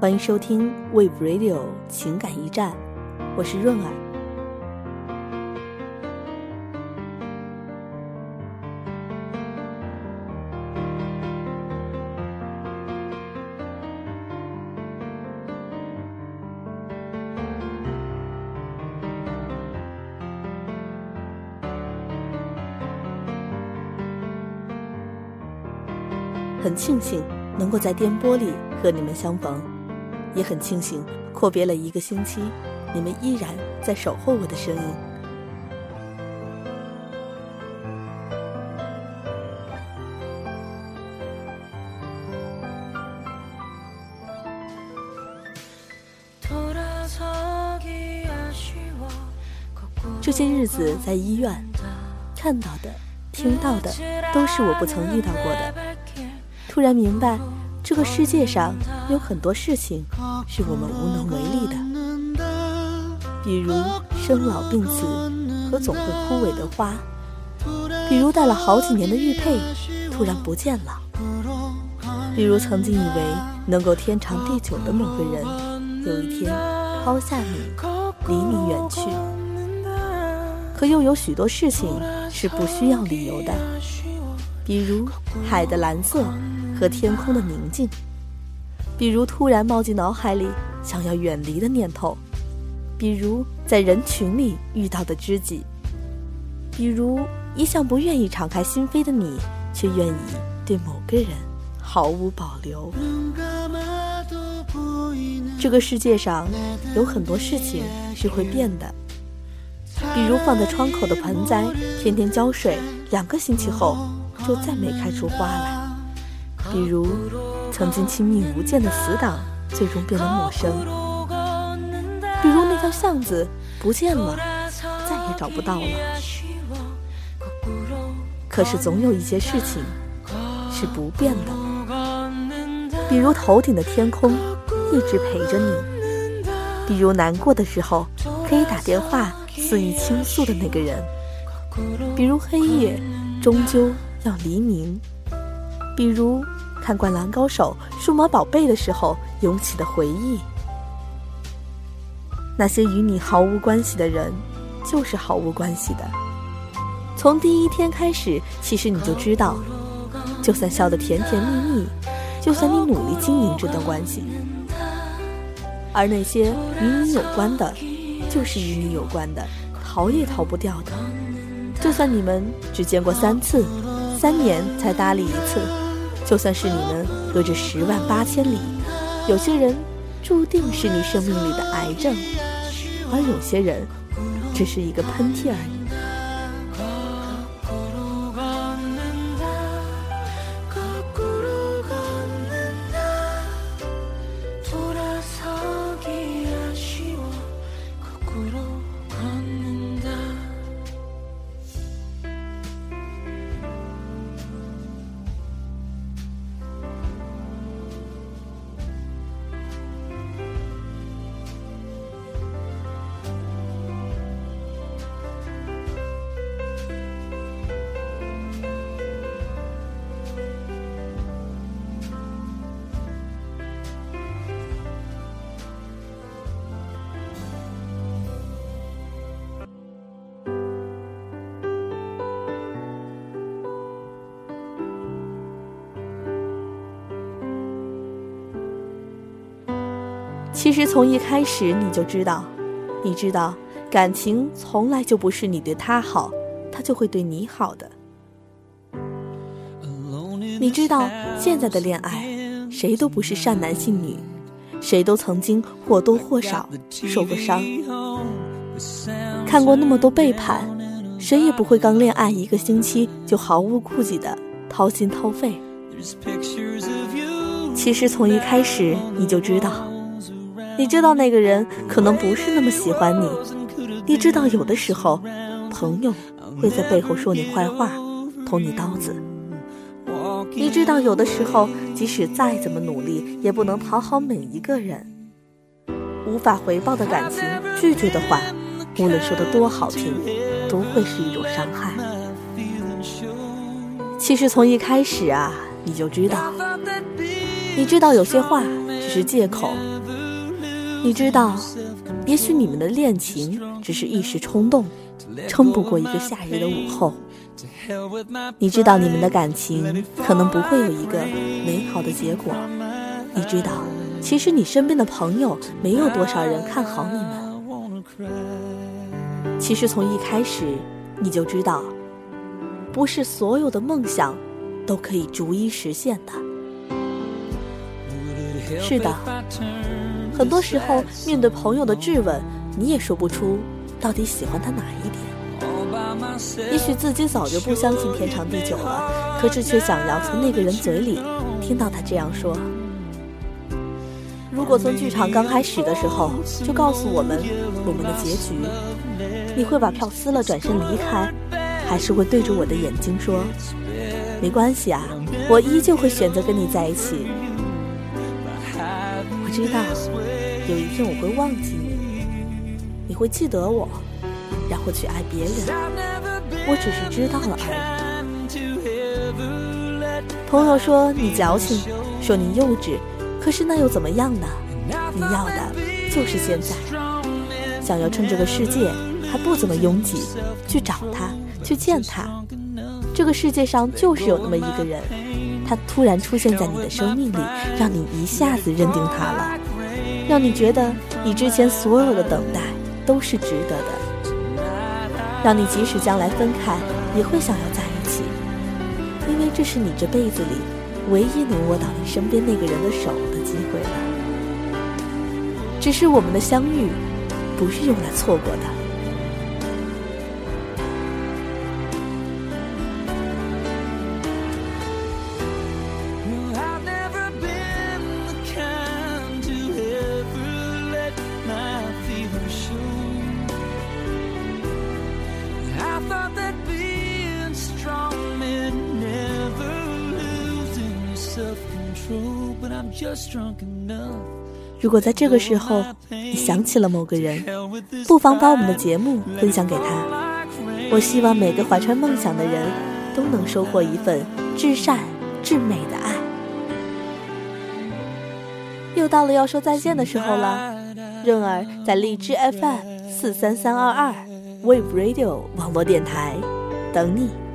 欢迎收听 We Radio 情感驿站，我是润儿。很庆幸能够在电波里和你们相逢，也很庆幸阔别了一个星期，你们依然在守候我的声音。这些日子在医院看到的、听到的，都是我不曾遇到过的。突然明白，这个世界上有很多事情是我们无能为力的，比如生老病死和总会枯萎的花，比如戴了好几年的玉佩突然不见了，比如曾经以为能够天长地久的某个人，有一天抛下你，离你远去。可又有许多事情是不需要理由的，比如海的蓝色。和天空的宁静，比如突然冒进脑海里想要远离的念头，比如在人群里遇到的知己，比如一向不愿意敞开心扉的你，却愿意对某个人毫无保留。这个世界上有很多事情是会变的，比如放在窗口的盆栽，天天浇水，两个星期后就再没开出花来。比如，曾经亲密无间的死党，最终变得陌生；比如那条巷子不见了，再也找不到了。可是总有一些事情是不变的，比如头顶的天空一直陪着你；比如难过的时候可以打电话肆意倾诉的那个人；比如黑夜终究要黎明；比如。看《灌篮高手》《数码宝贝》的时候涌起的回忆，那些与你毫无关系的人，就是毫无关系的。从第一天开始，其实你就知道，就算笑得甜甜蜜蜜，就算你努力经营这段关系，而那些与你有关的，就是与你有关的，逃也逃不掉的。就算你们只见过三次，三年才搭理一次。就算是你们隔着十万八千里，有些人注定是你生命里的癌症，而有些人只是一个喷嚏而已。其实从一开始你就知道，你知道感情从来就不是你对他好，他就会对你好的。你知道现在的恋爱，谁都不是善男信女，谁都曾经或多或少受过伤，看过那么多背叛，谁也不会刚恋爱一个星期就毫无顾忌的掏心掏肺。其实从一开始你就知道。你知道那个人可能不是那么喜欢你，你知道有的时候，朋友会在背后说你坏话，捅你刀子。你知道有的时候，即使再怎么努力，也不能讨好每一个人。无法回报的感情，拒绝的话，无论说的多好听，都会是一种伤害。其实从一开始啊，你就知道，你知道有些话只是借口。你知道，也许你们的恋情只是一时冲动，撑不过一个夏日的午后。你知道，你们的感情可能不会有一个美好的结果。你知道，其实你身边的朋友没有多少人看好你们。其实从一开始，你就知道，不是所有的梦想都可以逐一实现的。是的，很多时候面对朋友的质问，你也说不出到底喜欢他哪一点。也许自己早就不相信天长地久了，可是却想要从那个人嘴里听到他这样说。如果从剧场刚开始的时候就告诉我们我们的结局，你会把票撕了转身离开，还是会对着我的眼睛说：“没关系啊，我依旧会选择跟你在一起。”我知道有一天我会忘记你，你会记得我，然后去爱别人。我只是知道了而已。朋友说你矫情，说你幼稚，可是那又怎么样呢？你要的就是现在。想要趁这个世界还不怎么拥挤，去找他，去见他。这个世界上就是有那么一个人，他突然出现在你的生命里，让你一下子认定他了，让你觉得你之前所有的等待都是值得的。让你即使将来分开，也会想要在一起，因为这是你这辈子里唯一能握到你身边那个人的手的机会了。只是我们的相遇，不是用来错过的。如果在这个时候你想起了某个人，不妨把我们的节目分享给他。我希望每个怀揣梦想的人都能收获一份至善至美的爱。又到了要说再见的时候了，润儿在荔枝 FM 四三三二二 Wave Radio 网络电台等你。